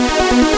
you.